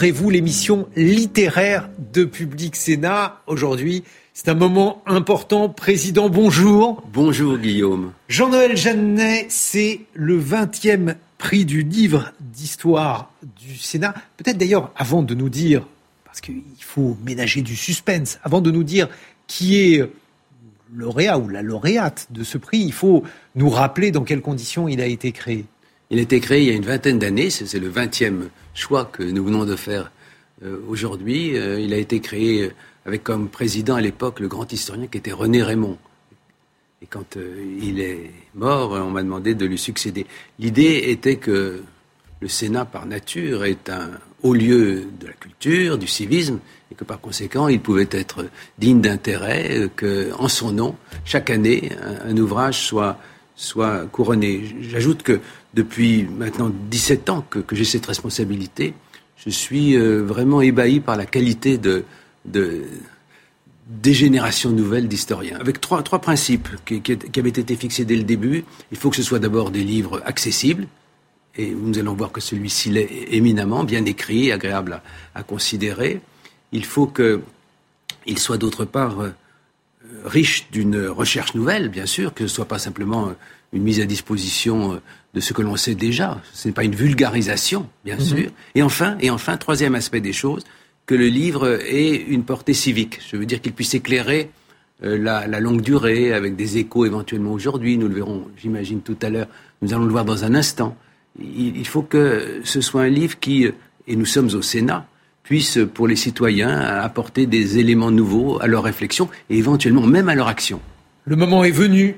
Livrez-vous l'émission littéraire de Public Sénat. Aujourd'hui, c'est un moment important. Président, bonjour. Bonjour Guillaume. Jean-Noël Jeannet, c'est le 20e prix du livre d'histoire du Sénat. Peut-être d'ailleurs, avant de nous dire, parce qu'il faut ménager du suspense, avant de nous dire qui est lauréat ou la lauréate de ce prix, il faut nous rappeler dans quelles conditions il a été créé. Il a été créé il y a une vingtaine d'années, c'est le 20e choix que nous venons de faire euh, aujourd'hui. Euh, il a été créé euh, avec comme président à l'époque le grand historien qui était René Raymond. Et quand il est mort, on m'a demandé de lui succéder. L'idée était que le Sénat, par nature, est un haut lieu de la culture, du civisme, et que par conséquent, il pouvait être digne d'intérêt que, en son nom, chaque année, un, ouvrage soit, soit couronné. J'ajoute que depuis maintenant 17 ans que, j'ai cette responsabilité, je suis euh, vraiment ébahi par la qualité de, des générations nouvelles d'historiens. Avec trois, trois principes qui, avaient été fixés dès le début. Il faut que ce soit d'abord des livres accessibles, et nous allons voir que celui-ci l'est éminemment, bien écrit, agréable à, considérer. Il faut qu'il soit d'autre part euh, riche d'une recherche nouvelle, bien sûr, que ce ne soit pas simplement une mise à disposition euh, de ce que l'on sait déjà. Ce n'est pas une vulgarisation, bien mhm. sûr. Et enfin, et enfin, troisième aspect des choses, que le livre ait une portée civique. Je veux dire qu'il puisse éclairer euh, la, longue durée, avec des échos éventuellement aujourd'hui. Nous le verrons, j'imagine, tout à l'heure. Nous allons le voir dans un instant. Il, faut que ce soit un livre qui, et nous sommes au Sénat, puisse, pour les citoyens, apporter des éléments nouveaux à leur réflexion et éventuellement même à leur action. Le moment est venu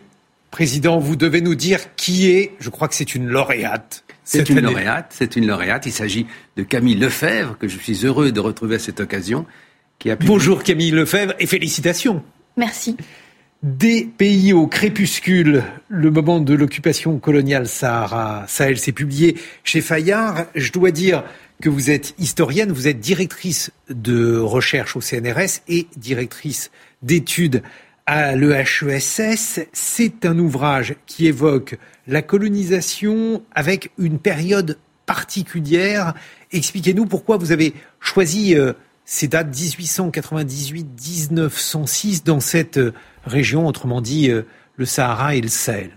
Président, vous devez nous dire qui est, je crois que c'est une lauréate. C'est une lauréate, c'est une lauréate. Il s'agit de Camille Lefebvre, que je suis heureux de retrouver à cette occasion. Qui a Bonjour Camille Lefebvre et félicitations. Merci. Des pays au crépuscule, le moment de l'occupation coloniale Sahara, Sahel, s'est publié chez Fayard. Je dois dire que vous êtes historienne, vous êtes directrice de recherche au CNRS et directrice d'études à l'EHESS. C'est un ouvrage qui évoque la colonisation avec une période particulière. Expliquez-nous pourquoi vous avez choisi euh, ces dates 1898-1906 dans cette euh, région, autrement dit euh, le Sahara et le Sahel.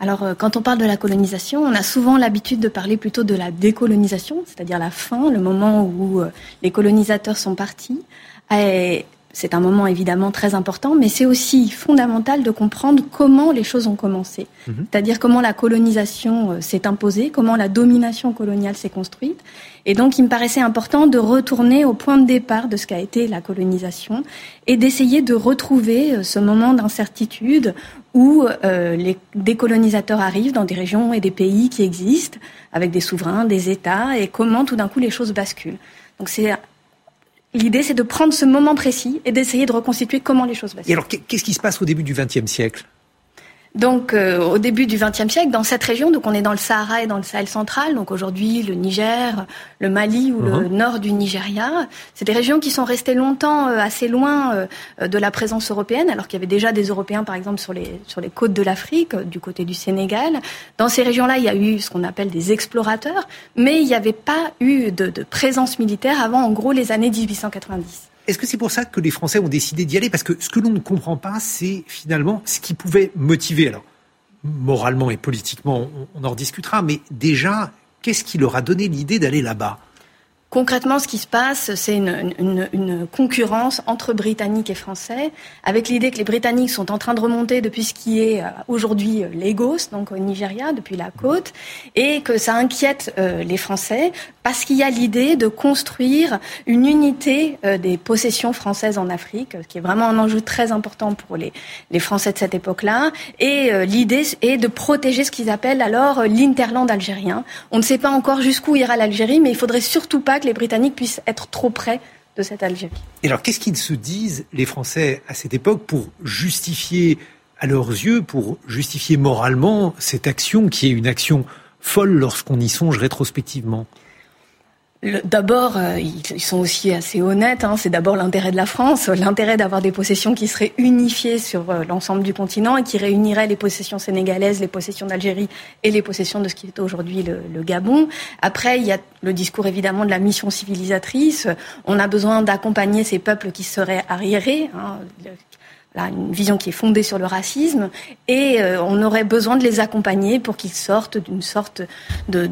Alors, quand on parle de la colonisation, on a souvent l'habitude de parler plutôt de la décolonisation, c'est-à-dire la fin, le moment où les colonisateurs sont partis. C'est un moment évidemment très important, mais c'est aussi fondamental de comprendre comment les choses ont commencé. Mhm. C'est-à-dire comment la colonisation euh, s'est imposée, comment la domination coloniale s'est construite. Et donc, il me paraissait important de retourner au point de départ de ce qu'a été la colonisation et d'essayer de retrouver euh, ce moment d'incertitude où euh, les décolonisateurs arrivent dans des régions et des pays qui existent, avec des souverains, des États, et comment tout d'un coup les choses basculent. Donc c'est L'idée, c'est de prendre ce moment précis et d'essayer de reconstituer comment les choses vont. Et alors, qu'est-ce qui se passe au début du XXe siècle? Donc, euh, au début du XXe siècle, dans cette région, donc on est dans le Sahara et dans le Sahel central, donc aujourd'hui le Niger, le Mali ou le uh-huh. nord du Nigeria, c'est des régions qui sont restées longtemps euh, assez loin euh, de la présence européenne, alors qu'il y avait déjà des Européens, par exemple, sur les sur les côtes de l'Afrique, du côté du Sénégal. Dans ces régions-là, il y a eu ce qu'on appelle des explorateurs, mais il n'y avait pas eu de, de présence militaire avant, en gros, les années 1890. Est-ce que c'est pour ça que les Français ont décidé d'y aller? Parce que ce que l'on ne comprend pas, c'est finalement ce qui pouvait motiver. Alors, moralement et politiquement, on, en rediscutera, mais déjà, qu'est-ce qui leur a donné l'idée d'aller là-bas? Concrètement, ce qui se passe, c'est une, concurrence entre Britanniques et Français, avec l'idée que les Britanniques sont en train de remonter depuis ce qui est euh, aujourd'hui euh, Lagos, donc au Nigeria, depuis la côte, et que ça inquiète euh, les Français parce qu'il y a l'idée de construire une unité des possessions françaises en Afrique, ce qui est vraiment un enjeu très important pour les, Français de cette époque-là. Et l'idée est de protéger ce qu'ils appellent alors l'interland algérien. On ne sait pas encore jusqu'où ira l'Algérie, mais il faudrait surtout pas que les Britanniques puissent être trop près de cette Algérie. Et alors, qu'est-ce qu'ils se disent, les Français, à cette époque, pour justifier, à leurs yeux, pour justifier moralement cette action qui est une action folle lorsqu'on y songe rétrospectivement? D'abord, euh, ils sont aussi assez honnêtes. Hein. C'est d'abord l'intérêt de la France, l'intérêt d'avoir des possessions qui seraient unifiées sur euh, l'ensemble du continent et qui réuniraient les possessions sénégalaises, les possessions d'Algérie et les possessions de ce qui est aujourd'hui le, le, Gabon. Après, il y a le discours évidemment de la mission civilisatrice. On a besoin d'accompagner ces peuples qui seraient arriérés. Hein une vision qui est fondée sur le racisme, et euh, on aurait besoin de les accompagner pour qu'ils sortent d'une sorte de,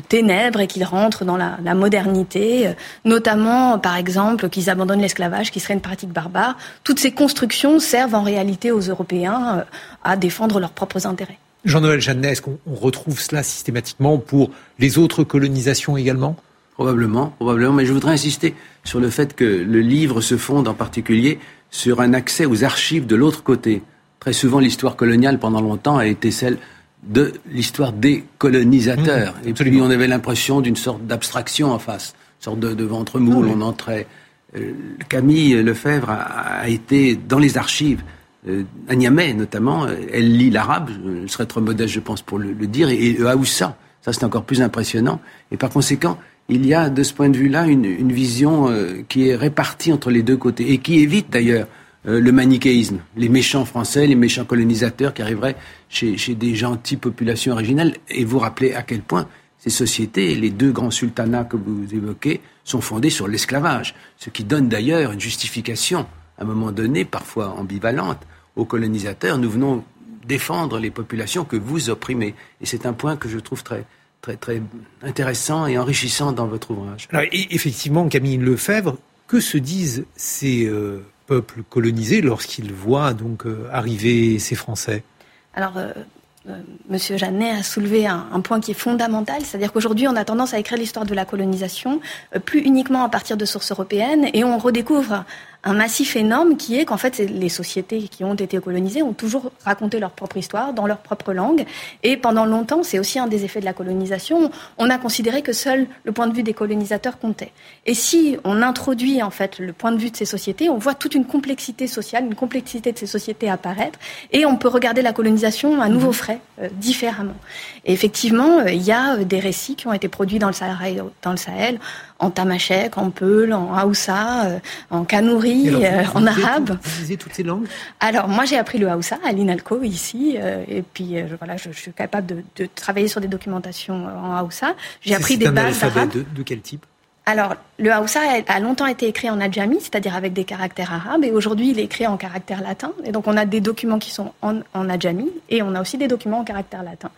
ténèbres et qu'ils rentrent dans la, modernité, euh, notamment, par exemple, qu'ils abandonnent l'esclavage, qui serait une pratique barbare. Toutes ces constructions servent en réalité aux Européens euh, à défendre leurs propres intérêts. Jean-Noël Jeannet, est-ce qu'on retrouve cela systématiquement pour les autres colonisations également? Probablement, probablement, mais je voudrais insister sur le fait que le livre se fonde en particulier sur un accès aux archives de l'autre côté. Très souvent, l'histoire coloniale, pendant longtemps, a été celle de l'histoire des colonisateurs. Mmh, et puis, on avait l'impression d'une sorte d'abstraction en face, une sorte de, ventre moule, on entrait. Euh, Camille Lefebvre a, été dans les archives, euh, à Niamey notamment, elle lit l'arabe, je serais trop modeste, je pense, pour le, dire, et, et le Haoussa. Ça, c'est encore plus impressionnant. Et par conséquent, il y a de ce point de vue-là une, vision euh, qui est répartie entre les deux côtés et qui évite d'ailleurs euh, le manichéisme, les méchants français, les méchants colonisateurs qui arriveraient chez, des gentilles populations originales. Et vous rappelez à quel point ces sociétés, les deux grands sultanats que vous évoquez, sont fondés sur l'esclavage, ce qui donne d'ailleurs une justification, à un moment donné, parfois ambivalente, aux colonisateurs. Nous venons défendre les populations que vous opprimez. Et c'est un point que je trouve très, très, très intéressant et enrichissant dans votre ouvrage. Alors, effectivement, Camille Lefebvre, que se disent ces euh, peuples colonisés lorsqu'ils voient donc euh, arriver ces Français? Alors, euh, Monsieur Jeannet a soulevé un, un, point qui est fondamental, c'est-à-dire qu'aujourd'hui on a tendance à écrire l'histoire de la colonisation plus uniquement à partir de sources européennes et on redécouvre un massif énorme qui est qu'en fait, les sociétés qui ont été colonisées ont toujours raconté leur propre histoire dans leur propre langue. Et pendant longtemps, c'est aussi un des effets de la colonisation, on a considéré que seul le point de vue des colonisateurs comptait. Et si on introduit en fait le point de vue de ces sociétés, on voit toute une complexité sociale, une complexité de ces sociétés apparaître, et on peut regarder la colonisation à nouveau mhm. frais, euh, différemment. Et effectivement, euh, il y a euh, des récits qui ont été produits dans le Sahel, dans le Sahel en tamashek, en peul, en haoussa, euh, en kanouri, euh, en arabe. Vous lisez toutes ces langues? Alors moi j'ai appris le haoussa à l'INALCO ici, euh, et puis voilà, je, suis capable de, travailler sur des documentations en haoussa. J'ai appris des bases d'arabe. De, de quel type? Alors, le Haoussa a longtemps été écrit en adjami, c'est-à-dire avec des caractères arabes, et aujourd'hui il est écrit en caractère latin. Et donc on a des documents qui sont en, en adjami, et on a aussi des documents en caractère latin.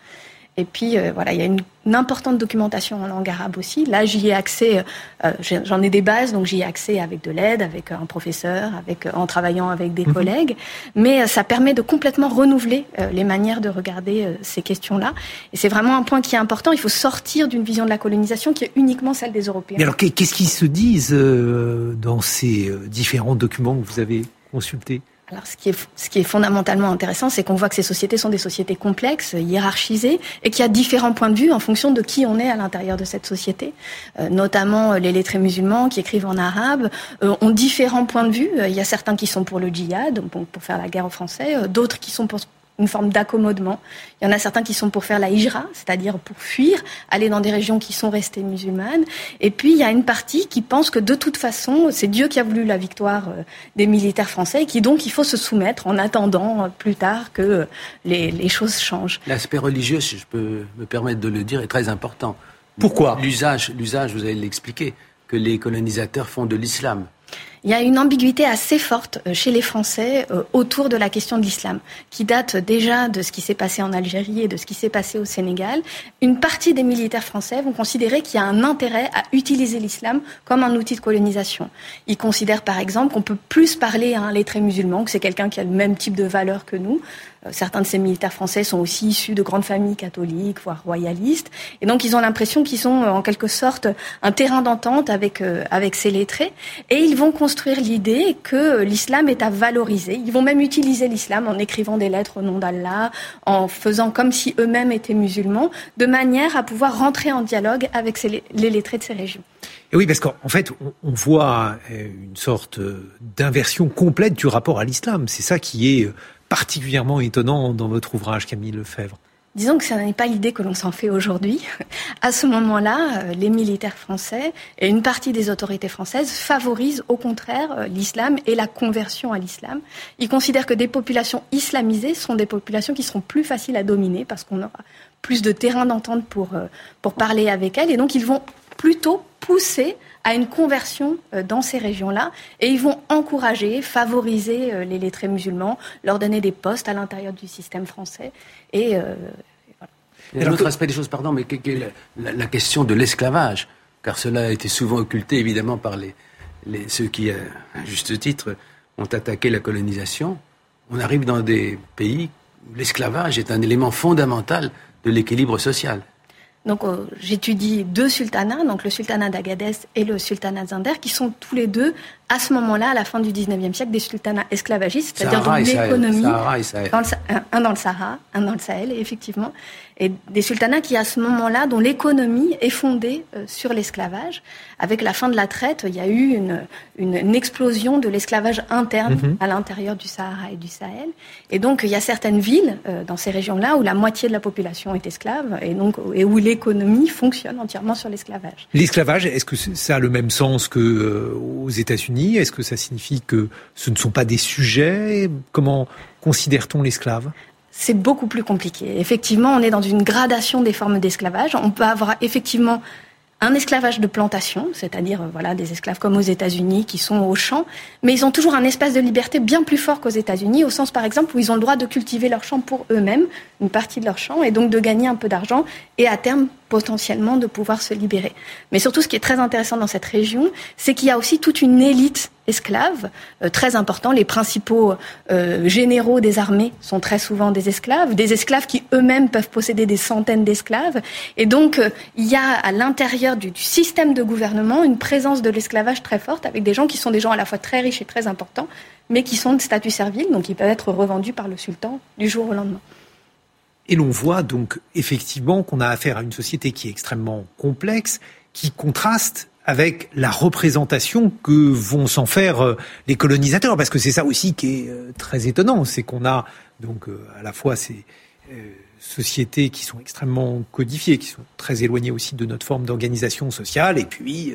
Et puis euh, voilà, il y a une, importante documentation en langue arabe aussi. Là, j'y ai accès, euh, j'en ai des bases, donc j'y ai accès avec de l'aide, avec un professeur, avec en travaillant avec des mhm. collègues. Mais euh, ça permet de complètement renouveler les manières de regarder ces questions-là. Et c'est vraiment un point qui est important. Il faut sortir d'une vision de la colonisation qui est uniquement celle des Européens. Mais alors, qu'est-ce qu'ils se disent dans ces différents documents que vous avez consultés? Alors, ce qui est, fondamentalement intéressant, c'est qu'on voit que ces sociétés sont des sociétés complexes, hiérarchisées, et qu'il y a différents points de vue en fonction de qui on est à l'intérieur de cette société. Euh, notamment euh, les lettrés musulmans qui écrivent en arabe euh, ont différents points de vue. Il y a certains qui sont pour le djihad, pour faire la guerre aux Français, d'autres qui sont pour une forme d'accommodement. Il y en a certains qui sont pour faire la hijra, c'est-à-dire pour fuir, aller dans des régions qui sont restées musulmanes. Et puis il y a une partie qui pense que de toute façon, c'est Dieu qui a voulu la victoire euh, des militaires français et qui donc il faut se soumettre en attendant euh, plus tard que euh, les, les choses changent. L'aspect religieux, si je peux me permettre de le dire, est très important. Pourquoi? L'usage, l'usage, vous allez l'expliquer, que les colonisateurs font de l'islam il y a une ambiguïté assez forte euh, chez les Français euh, autour de la question de l'islam, qui date déjà de ce qui s'est passé en Algérie et de ce qui s'est passé au Sénégal. Une partie des militaires français vont considérer qu'il y a un intérêt à utiliser l'islam comme un outil de colonisation. Ils considèrent par exemple qu'on peut plus parler à un lettré musulman, que c'est quelqu'un qui a le même type de valeurs que nous, certains de ces militaires français sont aussi issus de grandes familles catholiques, voire royalistes. Et donc, ils ont l'impression qu'ils sont en quelque sorte un terrain d'entente avec, avec ces lettrés. Et ils vont construire l'idée que l'islam est à valoriser. Ils vont même utiliser l'islam en écrivant des lettres au nom d'Allah, en faisant comme si eux-mêmes étaient musulmans, de manière à pouvoir rentrer en dialogue avec les lettrés de ces régions. Et oui, parce qu'en fait, on, voit euh, une sorte euh, d'inversion complète du rapport à l'islam. C'est ça qui est euh, particulièrement étonnant dans votre ouvrage, Camille Lefebvre. Disons que ce n'est pas l'idée que l'on s'en fait aujourd'hui. À ce moment-là, les militaires français et une partie des autorités françaises favorisent au contraire l'islam et la conversion à l'islam. Ils considèrent que des populations islamisées sont des populations qui seront plus faciles à dominer parce qu'on aura plus de terrain d'entente pour, pour parler avec elles. Et donc ils vont plutôt pousser à une conversion euh, dans ces régions-là et ils vont encourager, favoriser euh, les lettrés musulmans, leur donner des postes à l'intérieur du système français et euh, voilà. autre aspect des choses, pardon, mais la, question de l'esclavage, car cela a été souvent occulté évidemment par les, les, ceux qui, à juste titre, ont attaqué la colonisation. On arrive dans des pays où l'esclavage est un élément fondamental de l'équilibre social. Donc euh, j'étudie deux sultanats, donc le sultanat d'Agadez et le sultanat de Zinder, qui sont tous les deux à ce moment-là, à la fin du 19e siècle, des sultanats esclavagistes, c'est-à-dire dans l'économie, un dans le Sahara, un dans le Sahel, effectivement, et des sultanats qui, à ce moment-là, dont l'économie est fondée euh, sur l'esclavage. Avec la fin de la traite, il y a eu une, une, explosion de l'esclavage interne mhm. à l'intérieur du Sahara et du Sahel. Et donc, il y a certaines villes euh, dans ces régions-là où la moitié de la population est esclave et donc et où l'économie fonctionne entièrement sur l'esclavage. L'esclavage, est-ce que ça a le même sens que euh, aux États-Unis? Est-ce que ça signifie que ce ne sont pas des sujets? Comment considère-t-on l'esclave? C'est beaucoup plus compliqué. Effectivement, on est dans une gradation des formes d'esclavage. On peut avoir effectivement un esclavage de plantation, c'est-à-dire euh, voilà des esclaves comme aux États-Unis qui sont au champ, mais ils ont toujours un espace de liberté bien plus fort qu'aux États-Unis, au sens par exemple où ils ont le droit de cultiver leur champ pour eux-mêmes, une partie de leur champ, et donc de gagner un peu d'argent et à terme potentiellement de pouvoir se libérer. Mais surtout, ce qui est très intéressant dans cette région, c'est qu'il y a aussi toute une élite esclave, euh, très important. Les principaux euh, généraux des armées sont très souvent des esclaves, des esclaves qui eux-mêmes peuvent posséder des centaines d'esclaves. Et donc, euh, il y a à l'intérieur du, du, système de gouvernement une présence de l'esclavage très forte, avec des gens qui sont des gens à la fois très riches et très importants, mais qui sont de statut servile, donc ils peuvent être revendus par le sultan du jour au lendemain. Et l'on voit donc effectivement qu'on a affaire à une société qui est extrêmement complexe, qui contraste avec la représentation que vont s'en faire euh, les colonisateurs, parce que c'est ça aussi qui est euh, très étonnant, c'est qu'on a donc euh, à la fois ces sociétés qui sont extrêmement codifiées, qui sont très éloignées aussi de notre forme d'organisation sociale, et puis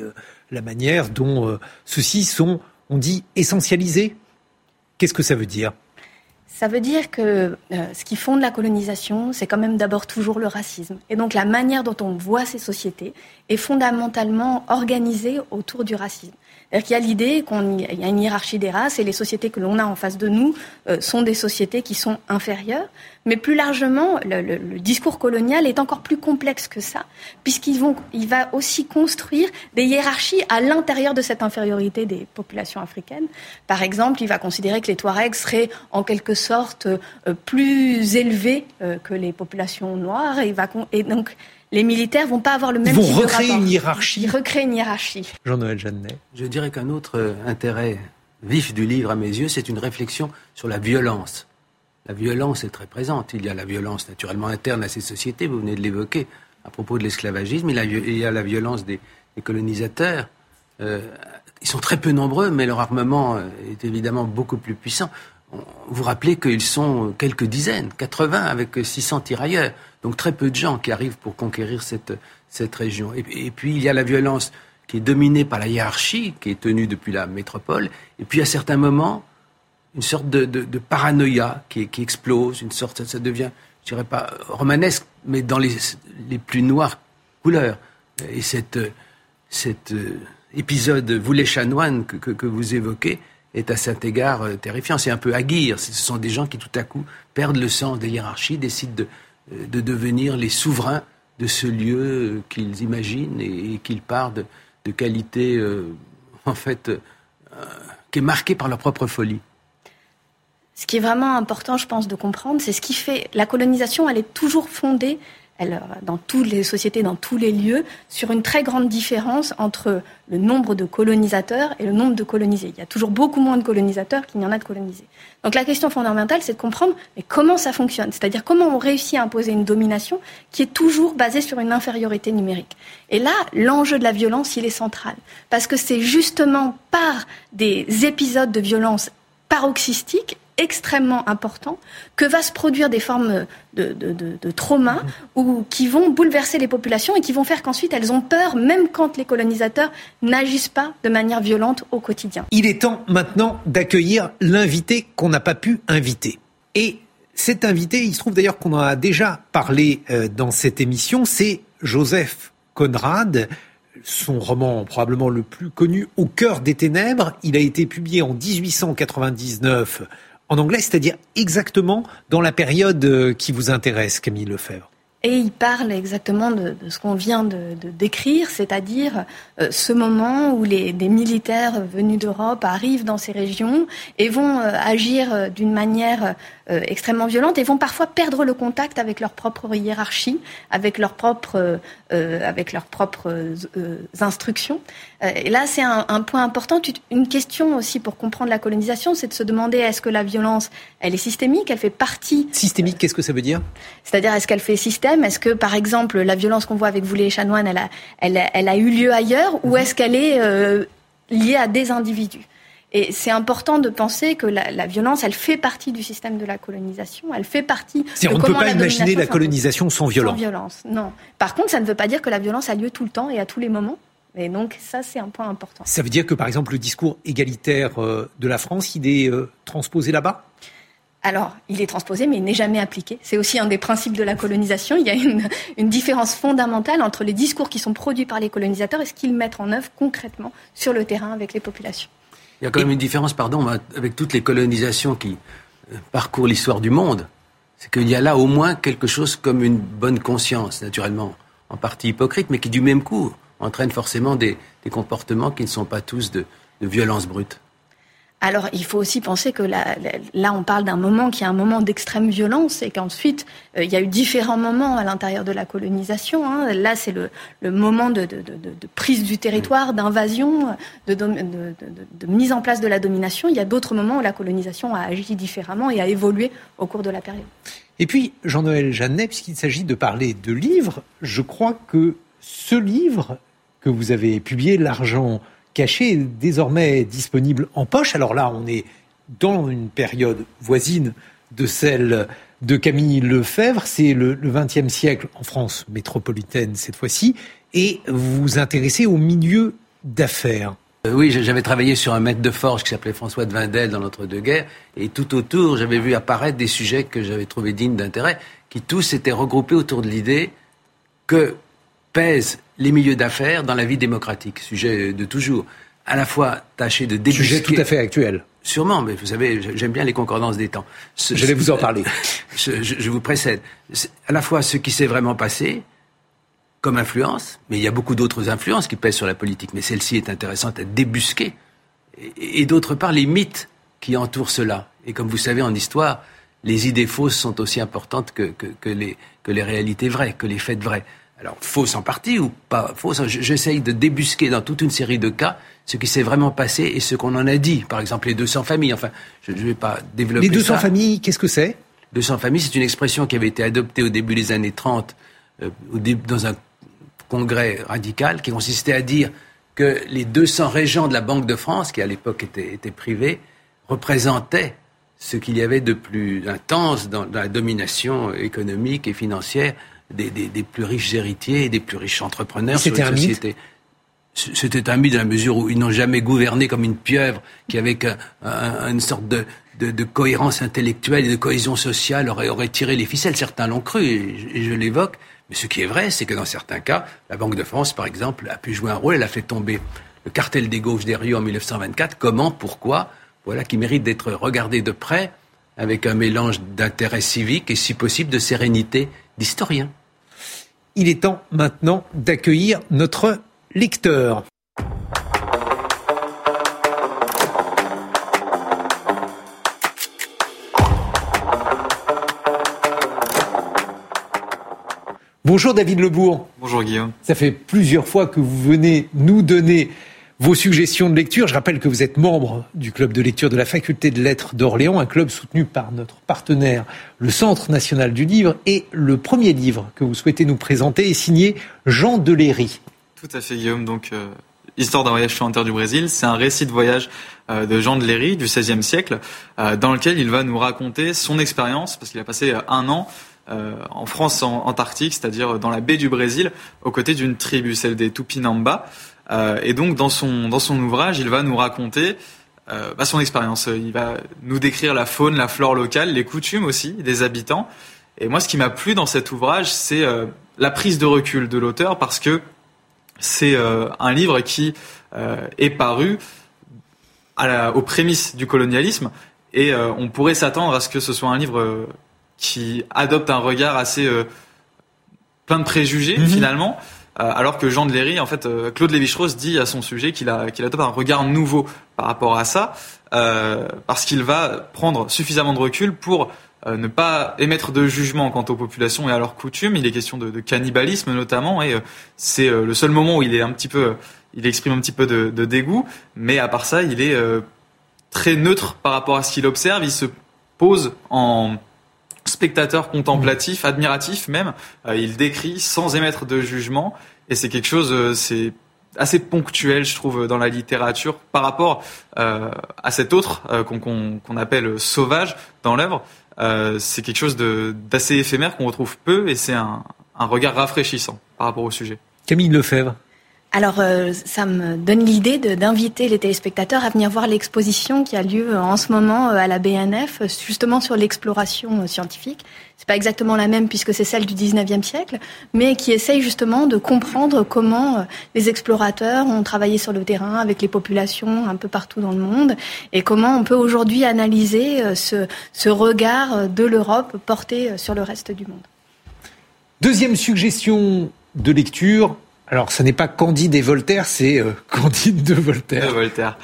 la manière dont ceux-ci sont, on dit, essentialisés. Qu'est-ce que ça veut dire? Ça veut dire que euh, ce qui fonde la colonisation, c'est quand même d'abord toujours le racisme. Et donc la manière dont on voit ces sociétés est fondamentalement organisée autour du racisme. C'est-à-dire qu'il y a l'idée qu'il y a une hiérarchie des races et les sociétés que l'on a en face de nous euh, sont des sociétés qui sont inférieures. Mais plus largement, le, discours colonial est encore plus complexe que ça, puisqu'il il va aussi construire des hiérarchies à l'intérieur de cette infériorité des populations africaines. Par exemple, il va considérer que les Touaregs seraient en quelque sorte euh, plus élevés euh, que les populations noires. Et, et donc, les militaires vont pas avoir le même Ils vont recréer une hiérarchie. Ils recréent une hiérarchie. Jean-Noël Jeannet. Je dirais qu'un autre euh, intérêt vif du livre, à mes yeux, c'est une réflexion sur la violence. La violence est très présente. Il y a la violence naturellement interne à ces sociétés, vous venez de l'évoquer, à propos de l'esclavagisme. Il, y a la violence des, colonisateurs. Euh, ils sont très peu nombreux, mais leur armement euh, est évidemment beaucoup plus puissant. Vous rappelez qu'ils sont quelques dizaines, 80 avec 600 tirailleurs. Donc très peu de gens qui arrivent pour conquérir cette, cette région. Et, puis il y a la violence qui est dominée par la hiérarchie, qui est tenue depuis la métropole. Et puis à certains moments, une sorte de, de, paranoïa qui, explose, une sorte, ça, devient, je dirais pas romanesque, mais dans les, les plus noires couleurs. Et cette, cet euh, épisode, vous les chanoines que, que, que, vous évoquez, est à cet égard euh, terrifiant. C'est un peu aguirre. Ce sont des gens qui tout à coup perdent le sens des hiérarchies, décident de, de devenir les souverains de ce lieu qu'ils imaginent et, qu'ils partent de, qualité, euh, en fait, euh, qui est marquée par leur propre folie. Ce qui est vraiment important, je pense, de comprendre, c'est ce qui fait la colonisation, elle est toujours fondée dans toutes les sociétés, dans tous les lieux, sur une très grande différence entre le nombre de colonisateurs et le nombre de colonisés. Il y a toujours beaucoup moins de colonisateurs qu'il n'y en a de colonisés. Donc la question fondamentale, c'est de comprendre comment ça fonctionne, c'est-à-dire comment on réussit à imposer une domination qui est toujours basée sur une infériorité numérique. Et là, l'enjeu de la violence, il est central, parce que c'est justement par des épisodes de violence paroxystiques extrêmement important que va se produire des formes de, de, trauma ou qui vont bouleverser les populations et qui vont faire qu'ensuite elles ont peur, même quand les colonisateurs n'agissent pas de manière violente au quotidien. Il est temps maintenant d'accueillir l'invité qu'on n'a pas pu inviter. Et cet invité, il se trouve d'ailleurs qu'on en a déjà parlé euh, dans cette émission, c'est Joseph Conrad son roman probablement le plus connu, Au cœur des ténèbres. Il a été publié en 1899 en anglais, c'est-à-dire exactement dans la période euh, qui vous intéresse, Camille Lefebvre. Et il parle exactement de, ce qu'on vient de, décrire, c'est-à-dire euh, ce moment où les, des militaires venus d'Europe arrivent dans ces régions et vont euh, agir d'une manière extrêmement violente et vont parfois perdre le contact avec leur propre hiérarchie, avec leurs propres, avec leurs propres instructions. et là, c'est un, un, point important. Une question aussi pour comprendre la colonisation, c'est de se demander est-ce que la violence, elle est systémique, elle fait partie. Systémique, qu'est-ce que ça veut dire? C'est-à-dire, est-ce qu'elle fait système? Est-ce que, par exemple, la violence qu'on voit avec vous les chanoines, elle a, elle, a eu lieu ailleurs? Ou est-ce qu'elle est euh, liée à des individus? Et c'est important de penser que la, violence, elle fait partie du système de la colonisation. Elle fait partie. De on ne peut pas imaginer la colonisation sans violence. Sans violence, non. Par contre, ça ne veut pas dire que la violence a lieu tout le temps et à tous les moments. Et donc, ça, c'est un point important. Ça veut dire que, par exemple, le discours égalitaire euh, de la France, il est euh, transposé là-bas? Alors, il est transposé, mais il n'est jamais appliqué. C'est aussi un des principes de la colonisation. Il y a une, une, différence fondamentale entre les discours qui sont produits par les colonisateurs et ce qu'ils mettent en œuvre concrètement sur le terrain avec les populations. Il y a quand même une différence, pardon, avec toutes les colonisations qui euh, parcourent l'histoire du monde. C'est qu'il y a là au moins quelque chose comme une bonne conscience, naturellement, en partie hypocrite, mais qui du même coup entraîne forcément des, des comportements qui ne sont pas tous de, de violence brute. Alors, il faut aussi penser que là, là on parle d'un moment qui est un moment d'extrême violence et qu'ensuite, euh, il y a eu différents moments à l'intérieur de la colonisation. Hein. Là, c'est le, le, moment de, de, de, de, prise du territoire, d'invasion, de, mise en place de la domination. Il y a d'autres moments où la colonisation a agi différemment et a évolué au cours de la période. Et puis, Jean-Noël Jeannet, puisqu'il s'agit de parler de livres, je crois que ce livre que vous avez publié, L'argent caché désormais disponible en poche. Alors là, on est dans une période voisine de celle de Camille Lefebvre. C'est le XXe siècle en France métropolitaine cette fois-ci. Et vous vous intéressez au milieu d'affaires. Euh, oui, j'avais travaillé sur un maître de forge qui s'appelait François de Vindel dans l'entre-deux-guerres. Et tout autour, j'avais vu apparaître des sujets que j'avais trouvés dignes d'intérêt, qui tous étaient regroupés autour de l'idée que pèsent les milieux d'affaires dans la vie démocratique, sujet de toujours. À la fois tâcher de débusquer... Sujet tout à fait actuel. Sûrement, mais vous savez, j'aime bien les concordances des temps. je vais vous en parler. Je, vous précède. À la fois ce qui s'est vraiment passé comme influence, mais il y a beaucoup d'autres influences qui pèsent sur la politique, mais celle-ci est intéressante à débusquer. Et, d'autre part, les mythes qui entourent cela. Et comme vous savez, en histoire, les idées fausses sont aussi importantes que, que, les, que les réalités vraies, que les faits vrais alors fausse en partie ou pas fausse, j'essaye de débusquer dans toute une série de cas ce qui s'est vraiment passé et ce qu'on en a dit. Par exemple, les 200 familles. Enfin, je ne vais pas développer Les 200 familles, qu'est-ce que c'est? 200 familles, c'est une expression qui avait été adoptée au début des années 30 euh, dans un congrès radical qui consistait à dire que les 200 régents de la Banque de France, qui à l'époque étaient, étaient privés, représentaient ce qu'il y avait de plus intense dans la domination économique et financière des, plus riches héritiers et des plus riches entrepreneurs sur une société. C'était un mythe dans la mesure où ils n'ont jamais gouverné comme une pieuvre qui, avec une sorte de, de, cohérence intellectuelle et de cohésion sociale, aurait, aurait tiré les ficelles. Certains l'ont cru, et je, l'évoque. Mais ce qui est vrai, c'est que dans certains cas, la Banque de France, par exemple, a pu jouer un rôle. Elle a fait tomber le cartel des gauches des Rio en 1924. Comment? Pourquoi? Voilà qui mérite d'être regardé de près avec un mélange d'intérêt civique et, si possible, de sérénité d'historien il est temps maintenant d'accueillir notre lecteur. Bonjour David Lebourg. Bonjour Guillaume. Ça fait plusieurs fois que vous venez nous donner vos suggestions de lecture. Je rappelle que vous êtes membre du club de lecture de la faculté de lettres d'Orléans, un club soutenu par notre partenaire, le Centre national du livre. Et le premier livre que vous souhaitez nous présenter est signé Jean Deléry. Tout à fait Guillaume. Donc, euh, Histoire d'un voyage sur du Brésil, c'est un récit de voyage euh, de Jean Deléry du XVIe siècle, euh, dans lequel il va nous raconter son expérience, parce qu'il a passé un an en France Antarctique, c'est-à-dire dans la baie du Brésil, aux côtés d'une tribu, celle des Tupinamba. Euh, et donc dans son dans son ouvrage, il va nous raconter euh, bah, son expérience. Il va nous décrire la faune, la flore locale, les coutumes aussi des habitants. Et moi, ce qui m'a plu dans cet ouvrage, c'est la prise de recul de l'auteur, parce que c'est un livre qui est paru à la, aux prémices du colonialisme, et on pourrait s'attendre à ce que ce soit un livre qui adopte un regard assez euh, plein de préjugés mhm. finalement. Euh, alors que Jean de Léry, en fait, euh, Claude Lévi-Strauss dit à son sujet qu'il qu'il adopte un regard nouveau par rapport à ça, parce qu'il va prendre suffisamment de recul pour ne pas émettre de jugement quant aux populations et à leurs coutumes. Il est question de, cannibalisme notamment, et c'est le seul moment où il est un petit peu, il exprime un petit peu de dégoût, mais à part ça, il est très neutre par rapport à ce qu'il observe. Il se pose en spectateur contemplatif, admiratif même. Euh, il décrit sans émettre de jugement, et c'est quelque chose, euh, c'est assez ponctuel, je trouve, dans la littérature par rapport euh, à cet autre qu'on appelle sauvage dans l'œuvre. c'est quelque chose d'assez éphémère qu'on retrouve peu, et c'est un, un regard rafraîchissant par rapport au sujet. Camille Lefebvre. Alors, euh, ça me donne l'idée d'inviter les téléspectateurs à venir voir l'exposition qui a lieu en ce moment euh, à la BNF, justement sur l'exploration euh, scientifique. C'est pas exactement la même puisque c'est celle du 19e siècle, mais qui essaye justement de comprendre comment les explorateurs ont travaillé sur le terrain avec les populations un peu partout dans le monde et comment on peut aujourd'hui analyser ce, ce regard de l'Europe porté sur le reste du monde. Deuxième suggestion de lecture, alors, ce n'est pas Candide et Voltaire, c'est euh, Candide de Voltaire. De Voltaire.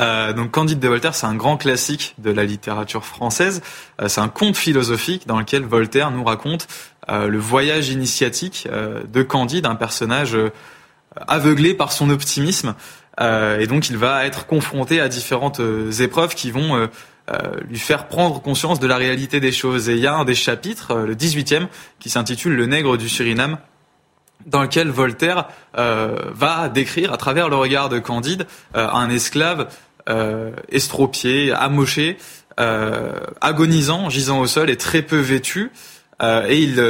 Euh, donc Candide de Voltaire, c'est un grand classique de la littérature française. Euh, c'est un conte philosophique dans lequel Voltaire nous raconte le voyage initiatique de Candide, un personnage aveuglé par son optimisme. et donc il va être confronté à différentes épreuves qui vont lui faire prendre conscience de la réalité des choses. Et il y a un des chapitres, le 18e, qui s'intitule Le nègre du Suriname, dans lequel Voltaire euh, va décrire à travers le regard de Candide euh, un esclave euh, estropié, amoché, euh, agonisant, gisant au sol et très peu vêtu. et il,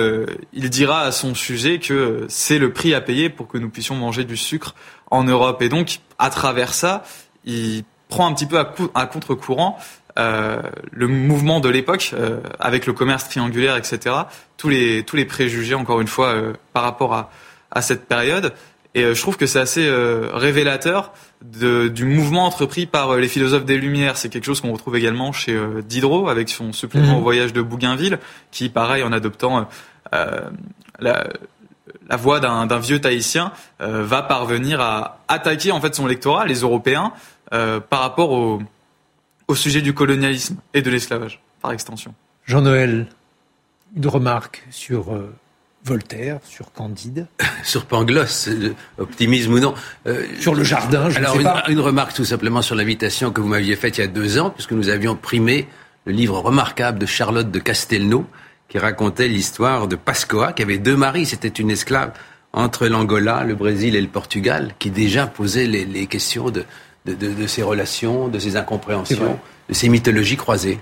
il dira à son sujet que c'est le prix à payer pour que nous puissions manger du sucre en Europe. Et donc, à travers ça, il prend un petit peu à, à contre-courant euh, le mouvement de l'époque, euh, avec le commerce triangulaire, etc. Tous les tous les préjugés, encore une fois, euh, par rapport à, à cette période. Et je trouve que c'est assez révélateur de, du mouvement entrepris par les philosophes des Lumières. C'est quelque chose qu'on retrouve également chez Diderot, avec son supplément mmh. au voyage de Bougainville, qui, pareil, en adoptant la, la voix d'un vieux Tahitien, va parvenir à attaquer en fait son lectorat, les Européens, par rapport au au sujet du colonialisme et de l'esclavage, par extension. Jean-Noël, une remarque sur euh, Voltaire, sur Candide Sur Pangloss, euh, optimisme ou non euh, Sur le jardin, je alors ne sais pas. une remarque tout simplement sur l'invitation que vous m'aviez faite il y a deux ans, puisque nous avions primé le livre remarquable de Charlotte de Castelnau, qui racontait l'histoire de Pascoa, qui avait deux maris, c'était une esclave entre l'Angola, le Brésil et le Portugal, qui déjà posait les questions de, de, ces relations, de ces incompréhensions, de ces mythologies croisées.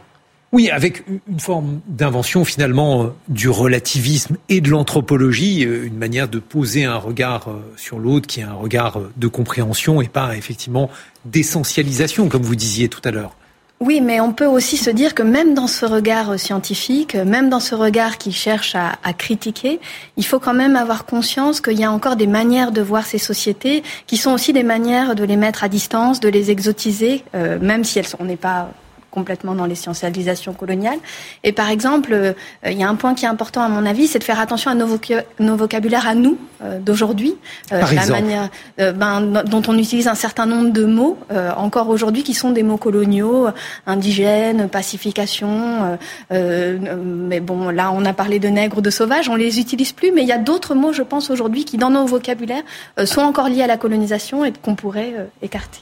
Oui, avec une forme d'invention finalement euh, du relativisme et de l'anthropologie, euh, une manière de poser un regard euh, sur l'autre qui est un regard de compréhension et pas effectivement d'essentialisation, comme vous disiez tout à l'heure. Oui, mais on peut aussi se dire que même dans ce regard scientifique, même dans ce regard qui cherche à, critiquer, il faut quand même avoir conscience qu'il y a encore des manières de voir ces sociétés qui sont aussi des manières de les mettre à distance, de les exotiser, euh, même si elles sont, on n'est pas complètement dans l'essentialisation coloniale. Et par exemple, euh, il y a un point qui est important à mon avis, c'est de faire attention à nos, nos vocabulaires à nous euh, d'aujourd'hui, la manière ben, dont on utilise un certain nombre de mots encore aujourd'hui qui sont des mots coloniaux, indigènes, pacification. mais bon, là, on a parlé de nègres, de sauvages, on les utilise plus, mais il y a d'autres mots, je pense aujourd'hui, qui dans nos vocabulaires sont encore liés à la colonisation et qu'on pourrait écarter.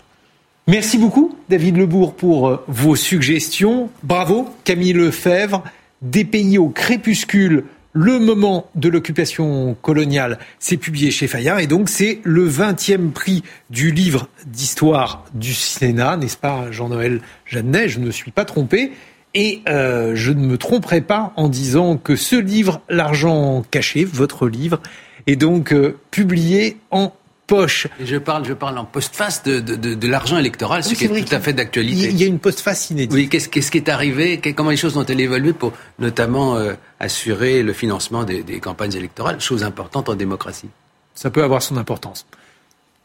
Merci beaucoup, David Lebourg, pour euh, vos suggestions. Bravo, Camille Lefebvre. Des pays au crépuscule, le moment de l'occupation coloniale, c'est publié chez Fayard et donc c'est le 20e prix du livre d'histoire du Sénat, n'est-ce pas Jean-Noël Jeannet? Je ne me suis pas trompé. Et euh, je ne me tromperai pas en disant que ce livre, L'argent caché, votre livre, est donc euh, publié en poche. je parle, je parle en postface de, de, de, de l'argent électoral, ce qui est tout à fait d'actualité. Il y a une postface inédite. Oui, qu'est-ce, qu'est-ce qui est arrivé? Comment les choses ont-elles évolué pour notamment euh, assurer le financement des, des campagnes électorales, chose importante en démocratie Ça peut avoir son importance.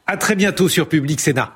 À très bientôt sur Public Sénat.